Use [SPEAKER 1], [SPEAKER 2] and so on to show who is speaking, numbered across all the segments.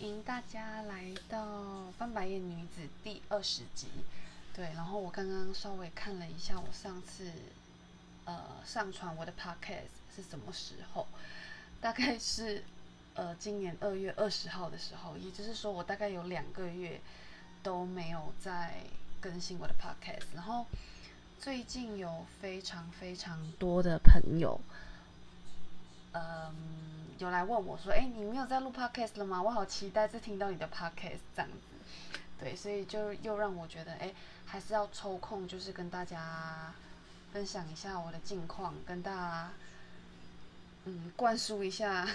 [SPEAKER 1] 迎大家来到《翻白眼女子》第二十集。对，然后我刚刚稍微看了一下，我上次呃上传我的 podcast 是什么时候？大概是呃今年二月二十号的时候，也就是说我大概有两个月都没有在更新我的 podcast。然后最近有非常非常多的朋友，嗯。有来问我说：“哎，你没有在录 podcast 了吗？我好期待再听到你的 podcast 这样子。”对，所以就又让我觉得，哎，还是要抽空，就是跟大家分享一下我的近况，跟大家嗯灌输一下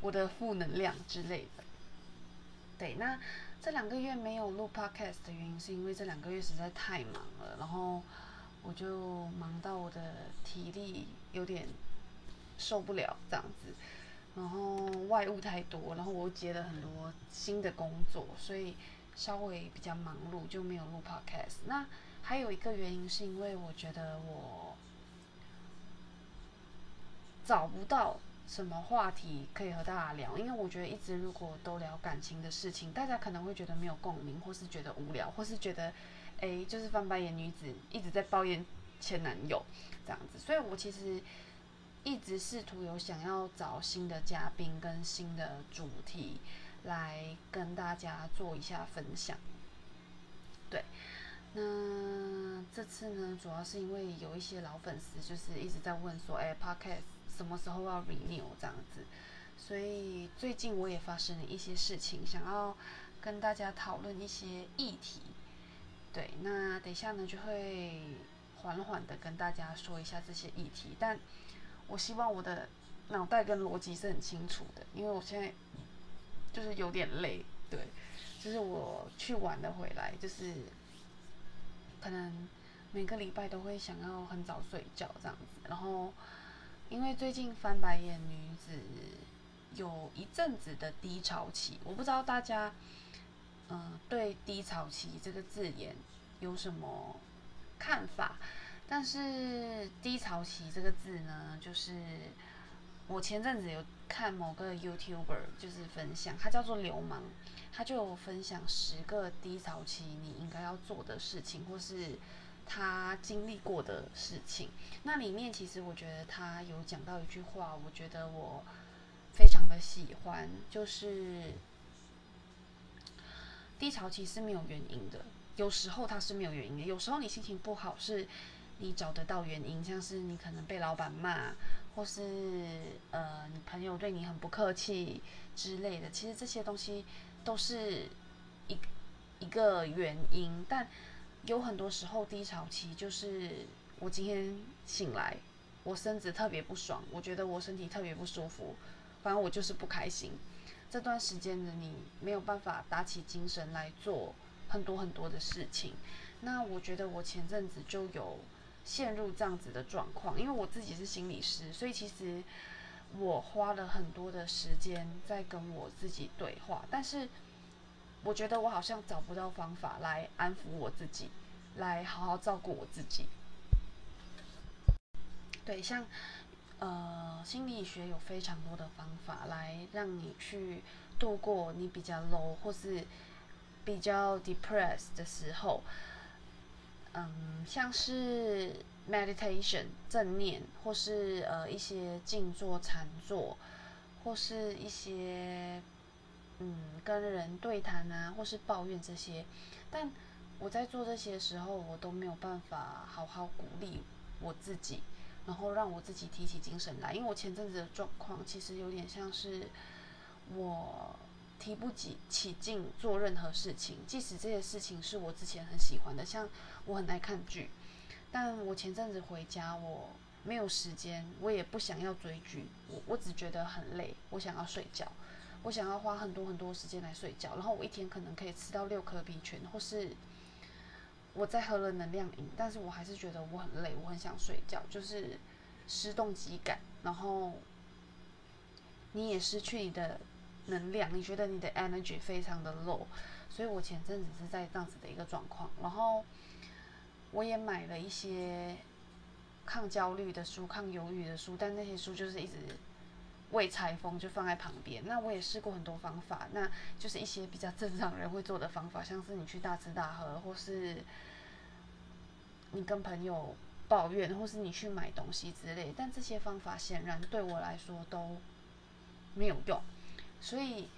[SPEAKER 1] 我的负能量之类的。对，那这两个月没有录 podcast 的原因，是因为这两个月实在太忙了，然后我就忙到我的体力有点受不了这样子。然后外务太多，然后我接了很多新的工作，所以稍微比较忙碌，就没有录 podcast。那还有一个原因是因为我觉得我找不到什么话题可以和大家聊，因为我觉得一直如果都聊感情的事情，大家可能会觉得没有共鸣，或是觉得无聊，或是觉得哎，就是翻白眼女子一直在抱怨前男友这样子。所以我其实。一直试图有想要找新的嘉宾跟新的主题来跟大家做一下分享。对，那这次呢，主要是因为有一些老粉丝就是一直在问说，哎，Podcast 什么时候要 renew 这样子，所以最近我也发生了一些事情，想要跟大家讨论一些议题。对，那等一下呢就会缓缓的跟大家说一下这些议题，但。我希望我的脑袋跟逻辑是很清楚的，因为我现在就是有点累，对，就是我去玩的回来，就是可能每个礼拜都会想要很早睡觉这样子，然后因为最近翻白眼女子有一阵子的低潮期，我不知道大家嗯对低潮期这个字眼有什么看法。但是低潮期这个字呢，就是我前阵子有看某个 YouTuber 就是分享，他叫做流氓，他就有分享十个低潮期你应该要做的事情，或是他经历过的事情。那里面其实我觉得他有讲到一句话，我觉得我非常的喜欢，就是低潮期是没有原因的，有时候它是没有原因的，有时候你心情不好是。你找得到原因，像是你可能被老板骂，或是呃你朋友对你很不客气之类的，其实这些东西都是一一个原因。但有很多时候低潮期就是我今天醒来，我身子特别不爽，我觉得我身体特别不舒服，反正我就是不开心。这段时间的你没有办法打起精神来做很多很多的事情。那我觉得我前阵子就有。陷入这样子的状况，因为我自己是心理师，所以其实我花了很多的时间在跟我自己对话。但是我觉得我好像找不到方法来安抚我自己，来好好照顾我自己。对，像呃心理学有非常多的方法来让你去度过你比较 low 或是比较 depressed 的时候。嗯，像是 meditation 正念，或是呃一些静坐禅坐，或是一些嗯跟人对谈啊，或是抱怨这些。但我在做这些时候，我都没有办法好好鼓励我自己，然后让我自己提起精神来。因为我前阵子的状况，其实有点像是我。提不起起劲做任何事情，即使这些事情是我之前很喜欢的，像我很爱看剧，但我前阵子回家我没有时间，我也不想要追剧，我我只觉得很累，我想要睡觉，我想要花很多很多时间来睡觉，然后我一天可能可以吃到六颗冰泉，或是我在喝了能量饮，但是我还是觉得我很累，我很想睡觉，就是失动机感，然后你也失去你的。能量，你觉得你的 energy 非常的 low，所以我前阵子是在这样子的一个状况，然后我也买了一些抗焦虑的书、抗忧郁的书，但那些书就是一直未拆封就放在旁边。那我也试过很多方法，那就是一些比较正常人会做的方法，像是你去大吃大喝，或是你跟朋友抱怨，或是你去买东西之类。但这些方法显然对我来说都没有用，所以。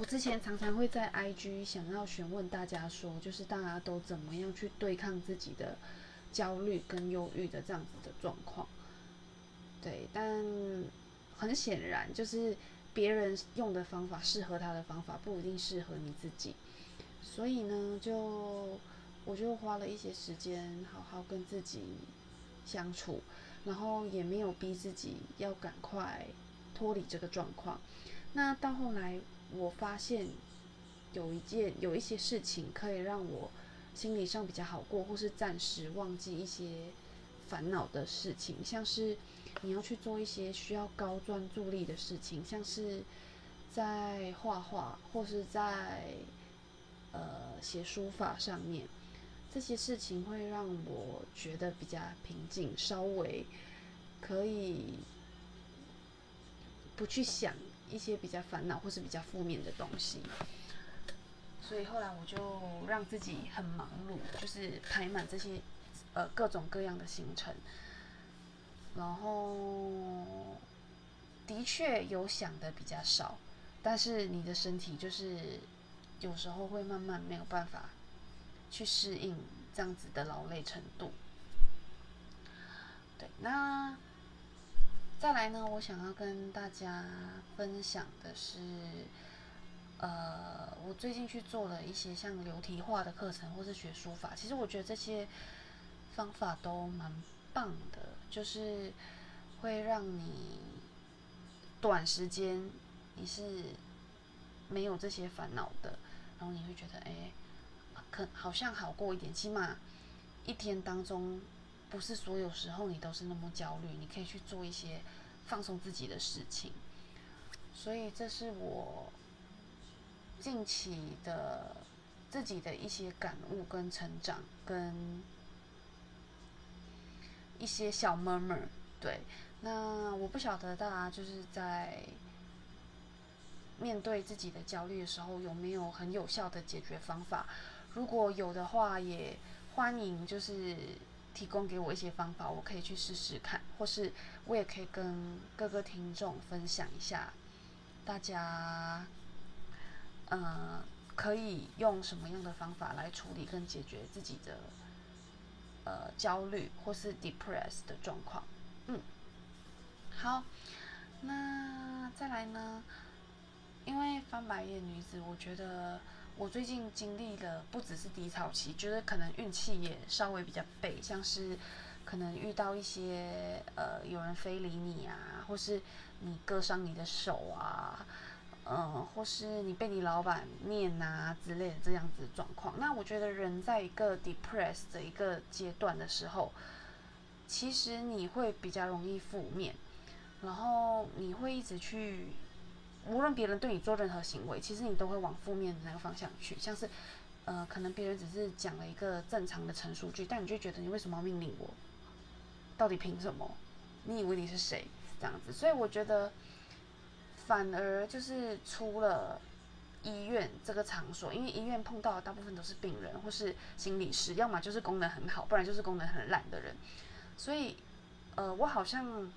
[SPEAKER 1] 我之前常常会在 IG 想要询问大家说，就是大家都怎么样去对抗自己的焦虑跟忧郁的这样子的状况。对，但很显然，就是别人用的方法适合他的方法，不一定适合你自己。所以呢，就我就花了一些时间好好跟自己相处，然后也没有逼自己要赶快脱离这个状况。那到后来。我发现有一件有一些事情可以让我心理上比较好过，或是暂时忘记一些烦恼的事情，像是你要去做一些需要高专注力的事情，像是在画画或是在呃写书法上面，这些事情会让我觉得比较平静，稍微可以不去想。一些比较烦恼或是比较负面的东西，所以后来我就让自己很忙碌，就是排满这些呃各种各样的行程，然后的确有想的比较少，但是你的身体就是有时候会慢慢没有办法去适应这样子的劳累程度。对，那。再来呢，我想要跟大家分享的是，呃，我最近去做了一些像流体画的课程，或是学书法。其实我觉得这些方法都蛮棒的，就是会让你短时间你是没有这些烦恼的，然后你会觉得，哎，可好像好过一点，起码一天当中。不是所有时候你都是那么焦虑，你可以去做一些放松自己的事情。所以这是我近期的自己的一些感悟跟成长，跟一些小 murmur。对，那我不晓得大家就是在面对自己的焦虑的时候，有没有很有效的解决方法？如果有的话，也欢迎就是。提供给我一些方法，我可以去试试看，或是我也可以跟各个听众分享一下，大家，呃，可以用什么样的方法来处理跟解决自己的，呃，焦虑或是 depressed 的状况。嗯，好，那再来呢？因为翻白眼女子，我觉得。我最近经历了不只是低潮期，就是可能运气也稍微比较背，像是可能遇到一些呃有人非礼你啊，或是你割伤你的手啊，嗯，或是你被你老板念啊之类的这样子状况。那我觉得人在一个 depressed 的一个阶段的时候，其实你会比较容易负面，然后你会一直去。无论别人对你做任何行为，其实你都会往负面的那个方向去。像是，呃，可能别人只是讲了一个正常的陈述句，但你就觉得你为什么要命令我？到底凭什么？你以为你是谁？这样子。所以我觉得，反而就是出了医院这个场所，因为医院碰到的大部分都是病人或是心理师，要么就是功能很好，不然就是功能很烂的人。所以，呃，我好像。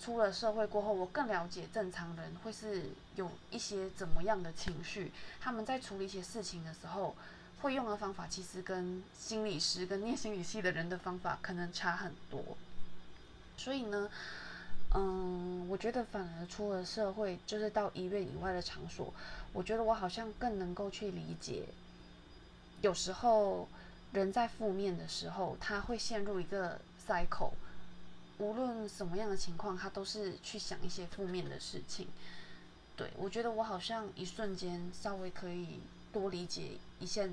[SPEAKER 1] 出了社会过后，我更了解正常人会是有一些怎么样的情绪。他们在处理一些事情的时候，会用的方法其实跟心理师、跟念心理系的人的方法可能差很多。所以呢，嗯，我觉得反而出了社会，就是到医院以外的场所，我觉得我好像更能够去理解，有时候人在负面的时候，他会陷入一个 cycle。无论什么样的情况，他都是去想一些负面的事情。对我觉得我好像一瞬间稍微可以多理解一下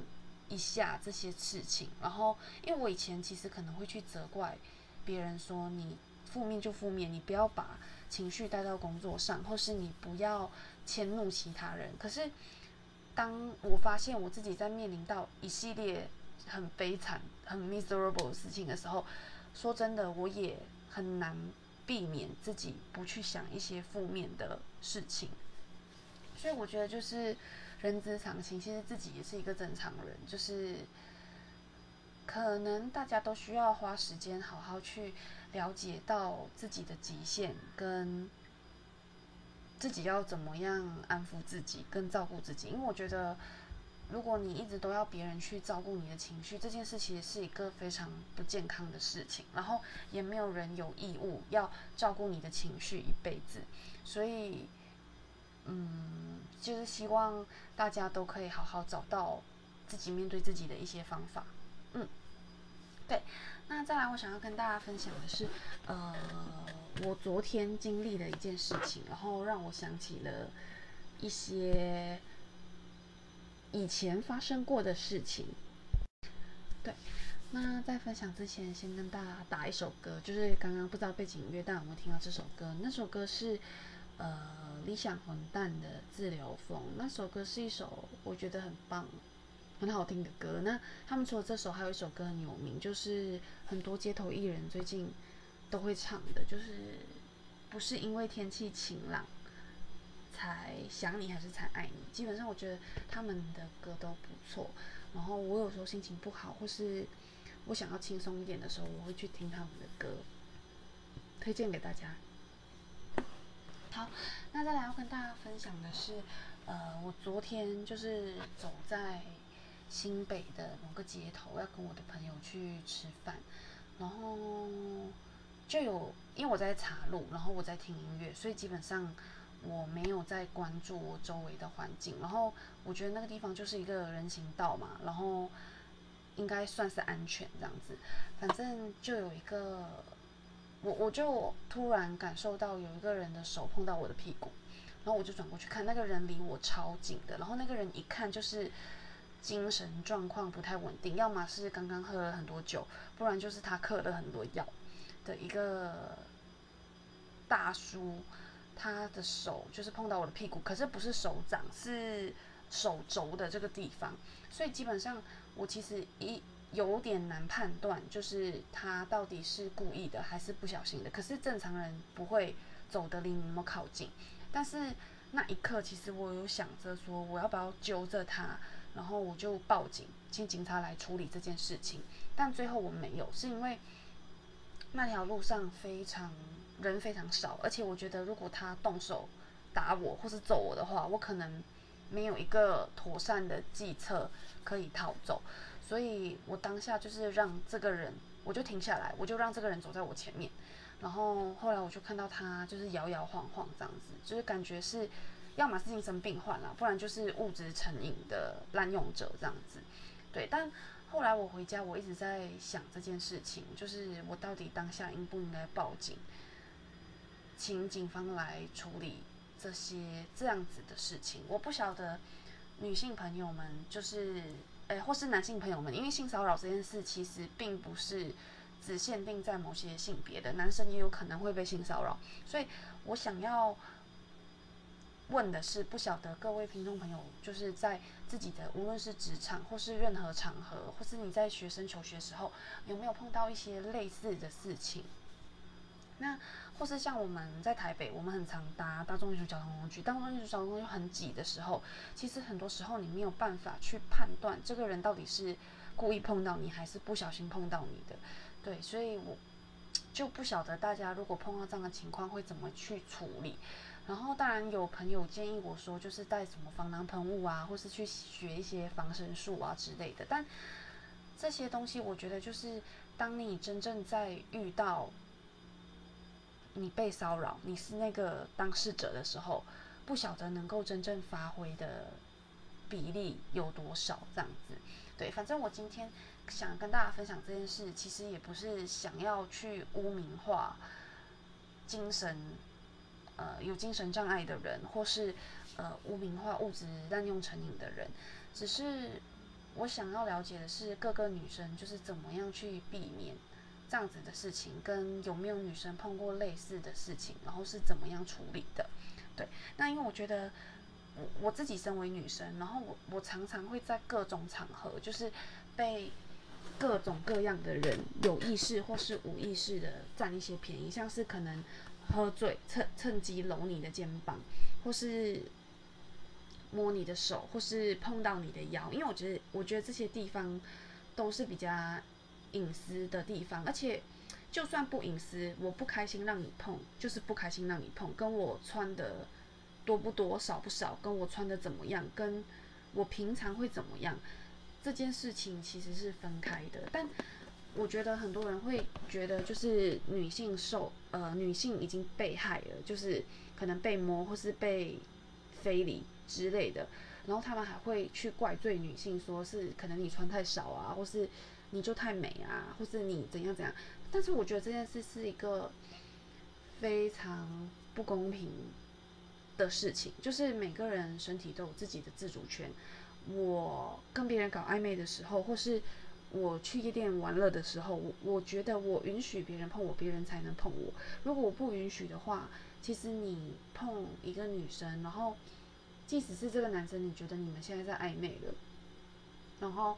[SPEAKER 1] 一下这些事情。然后，因为我以前其实可能会去责怪别人，说你负面就负面，你不要把情绪带到工作上，或是你不要迁怒其他人。可是，当我发现我自己在面临到一系列很悲惨、很 miserable 的事情的时候，说真的，我也。很难避免自己不去想一些负面的事情。所以我觉得就是人之常情，其实自己也是一个正常人，就是可能大家都需要花时间好好去了解到自己的极限跟。自己要怎么样安抚自己，跟照顾自己？因为我觉得，如果你一直都要别人去照顾你的情绪，这件事其实是一个非常不健康的事情。然后也没有人有义务要照顾你的情绪一辈子。所以，嗯，就是希望大家都可以好好找到自己面对自己的一些方法。嗯，对。那再来，我想要跟大家分享的是，呃。我昨天经历的一件事情，然后让我想起了一些以前发生过的事情。对，那在分享之前，先跟大家打一首歌，就是刚刚不知道背景音乐大家有没有听到这首歌？那首歌是呃理想混蛋的《自流风》，那首歌是一首我觉得很棒、很好听的歌。那他们除了这首，还有一首歌很有名，就是很多街头艺人最近。都会唱的，就是不是因为天气晴朗才想你，还是才爱你。基本上我觉得他们的歌都不错。然后我有时候心情不好，或是我想要轻松一点的时候，我会去听他们的歌，推荐给大家。好，那再来要跟大家分享的是，呃，我昨天就是走在新北的某个街头，要跟我的朋友去吃饭，然后。就有，因为我在查路，然后我在听音乐，所以基本上我没有在关注我周围的环境。然后我觉得那个地方就是一个人行道嘛，然后应该算是安全这样子。反正就有一个，我我就突然感受到有一个人的手碰到我的屁股，然后我就转过去看，那个人离我超近的，然后那个人一看就是精神状况不太稳定，要么是刚刚喝了很多酒，不然就是他嗑了很多药。的一个大叔，他的手就是碰到我的屁股，可是不是手掌，是手肘的这个地方，所以基本上我其实一有点难判断，就是他到底是故意的还是不小心的。可是正常人不会走得离你那么靠近，但是那一刻其实我有想着说，我要不要揪着他，然后我就报警，请警察来处理这件事情。但最后我没有，是因为。那条路上非常人非常少，而且我觉得如果他动手打我或是揍我的话，我可能没有一个妥善的计策可以逃走，所以我当下就是让这个人，我就停下来，我就让这个人走在我前面，然后后来我就看到他就是摇摇晃晃这样子，就是感觉是要么是精神病患了，不然就是物质成瘾的滥用者这样子，对，但。后来我回家，我一直在想这件事情，就是我到底当下应不应该报警，请警方来处理这些这样子的事情。我不晓得女性朋友们，就是，诶，或是男性朋友们，因为性骚扰这件事其实并不是只限定在某些性别的，男生也有可能会被性骚扰，所以我想要。问的是不晓得各位听众朋友，就是在自己的无论是职场或是任何场合，或是你在学生求学时候，有没有碰到一些类似的事情？那或是像我们在台北，我们很常搭大众运输交通工具，大众运输交通工具很挤的时候，其实很多时候你没有办法去判断这个人到底是故意碰到你，还是不小心碰到你的。对，所以我就不晓得大家如果碰到这样的情况会怎么去处理。然后当然有朋友建议我说，就是带什么防狼喷雾啊，或是去学一些防身术啊之类的。但这些东西，我觉得就是当你真正在遇到你被骚扰，你是那个当事者的时候，不晓得能够真正发挥的比例有多少。这样子，对，反正我今天想跟大家分享这件事，其实也不是想要去污名化精神。呃，有精神障碍的人，或是呃污名化、物质滥用成瘾的人，只是我想要了解的是，各个女生就是怎么样去避免这样子的事情，跟有没有女生碰过类似的事情，然后是怎么样处理的。对，那因为我觉得我我自己身为女生，然后我我常常会在各种场合就是被各种各样的人有意识或是无意识的占一些便宜，像是可能喝醉趁趁机搂你的肩膀，或是摸你的手，或是碰到你的腰，因为我觉得我觉得这些地方都是比较隐私的地方，而且就算不隐私，我不开心让你碰，就是不开心让你碰，跟我穿的多不多少不少，跟我穿的怎么样，跟我平常会怎么样。这件事情其实是分开的，但我觉得很多人会觉得，就是女性受呃女性已经被害了，就是可能被摸或是被非礼之类的，然后他们还会去怪罪女性，说是可能你穿太少啊，或是你就太美啊，或是你怎样怎样。但是我觉得这件事是一个非常不公平的事情，就是每个人身体都有自己的自主权。我跟别人搞暧昧的时候，或是我去夜店玩乐的时候，我我觉得我允许别人碰我，别人才能碰我。如果我不允许的话，其实你碰一个女生，然后即使是这个男生，你觉得你们现在在暧昧了，然后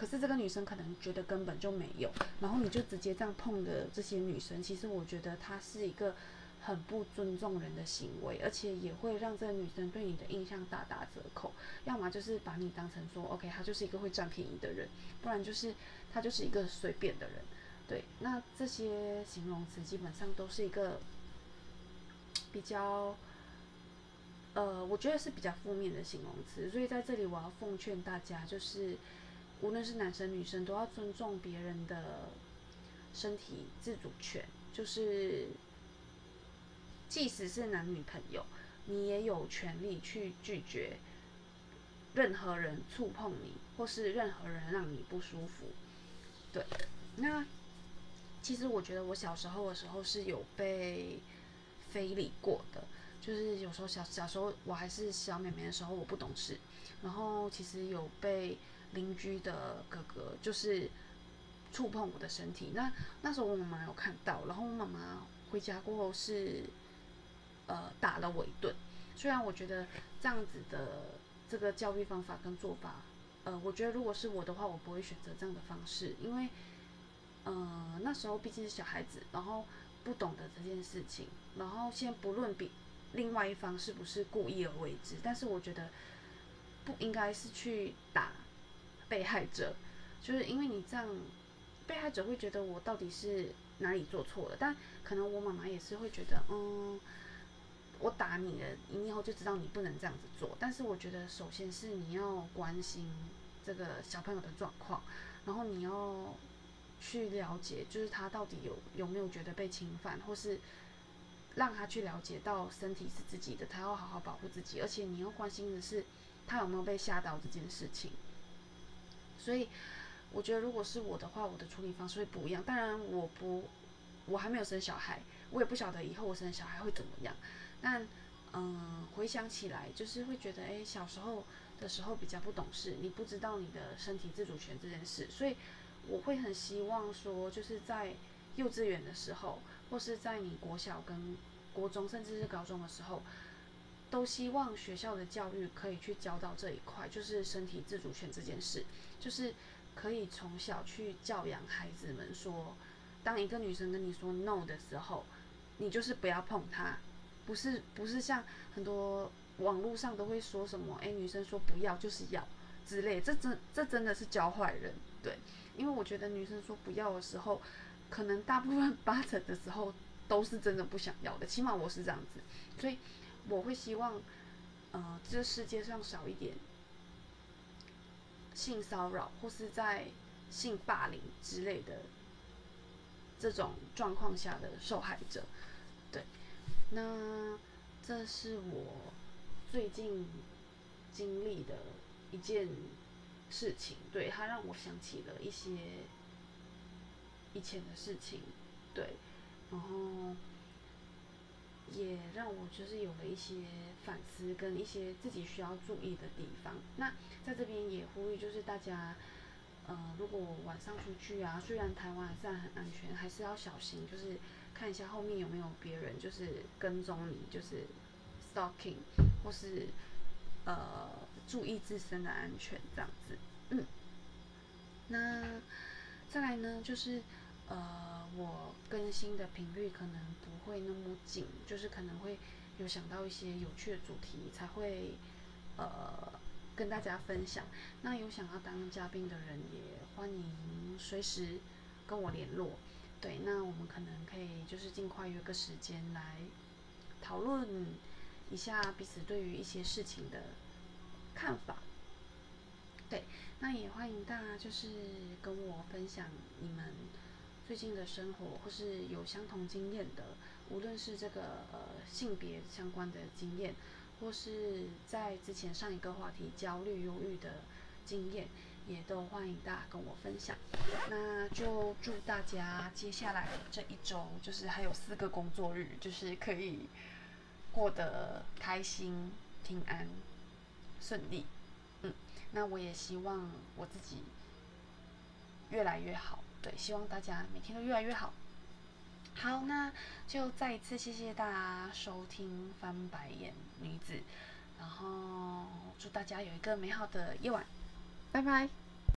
[SPEAKER 1] 可是这个女生可能觉得根本就没有，然后你就直接这样碰的这些女生，其实我觉得她是一个。很不尊重人的行为，而且也会让这个女生对你的印象大打折扣。要么就是把你当成说，OK，她就是一个会占便宜的人，不然就是她就是一个随便的人。对，那这些形容词基本上都是一个比较，呃，我觉得是比较负面的形容词。所以在这里我要奉劝大家，就是无论是男生女生，都要尊重别人的身体自主权，就是。即使是男女朋友，你也有权利去拒绝任何人触碰你，或是任何人让你不舒服。对，那其实我觉得我小时候的时候是有被非礼过的，就是有时候小小时候我还是小妹妹的时候，我不懂事，然后其实有被邻居的哥哥就是触碰我的身体。那那时候我妈妈有看到，然后我妈妈回家过后是。呃，打了我一顿。虽然我觉得这样子的这个教育方法跟做法，呃，我觉得如果是我的话，我不会选择这样的方式，因为，呃，那时候毕竟是小孩子，然后不懂得这件事情。然后先不论比另外一方是不是故意而为之，但是我觉得不应该是去打被害者，就是因为你这样，被害者会觉得我到底是哪里做错了，但可能我妈妈也是会觉得，嗯。我打你了，你以后就知道你不能这样子做。但是我觉得，首先是你要关心这个小朋友的状况，然后你要去了解，就是他到底有有没有觉得被侵犯，或是让他去了解到身体是自己的，他要好好保护自己。而且你要关心的是，他有没有被吓到这件事情。所以我觉得，如果是我的话，我的处理方式会不一样。当然，我不，我还没有生小孩，我也不晓得以后我生小孩会怎么样。但，嗯，回想起来，就是会觉得，哎，小时候的时候比较不懂事，你不知道你的身体自主权这件事，所以我会很希望说，就是在幼稚园的时候，或是在你国小跟国中，甚至是高中的时候，都希望学校的教育可以去教到这一块，就是身体自主权这件事，就是可以从小去教养孩子们说，当一个女生跟你说 no 的时候，你就是不要碰她。不是不是像很多网络上都会说什么，哎，女生说不要就是要之类，这真这真的是教坏人，对，因为我觉得女生说不要的时候，可能大部分 八成的时候都是真的不想要的，起码我是这样子，所以我会希望，呃，这世界上少一点性骚扰或是在性霸凌之类的这种状况下的受害者。对那这是我最近经历的一件事情，对它让我想起了一些以前的事情，对，然后也让我就是有了一些反思跟一些自己需要注意的地方。那在这边也呼吁，就是大家，呃，如果晚上出去啊，虽然台湾还是很安全，还是要小心，就是。看一下后面有没有别人，就是跟踪你，就是 stalking，或是呃注意自身的安全这样子。嗯，那再来呢，就是呃，我更新的频率可能不会那么紧，就是可能会有想到一些有趣的主题才会呃跟大家分享。那有想要当嘉宾的人也欢迎随时跟我联络。对，那我们可能可以就是尽快约个时间来讨论一下彼此对于一些事情的看法。对，那也欢迎大家就是跟我分享你们最近的生活，或是有相同经验的，无论是这个呃性别相关的经验，或是在之前上一个话题焦虑、忧郁的经验，也都欢迎大家跟我分享。那就祝大家接下来这一周，就是还有四个工作日，就是可以过得开心、平安、顺利。嗯。那我也希望我自己越来越好，对，希望大家每天都越来越好。好，那就再一次谢谢大家收听翻白眼女子，然后祝大家有一个美好的夜晚，拜拜。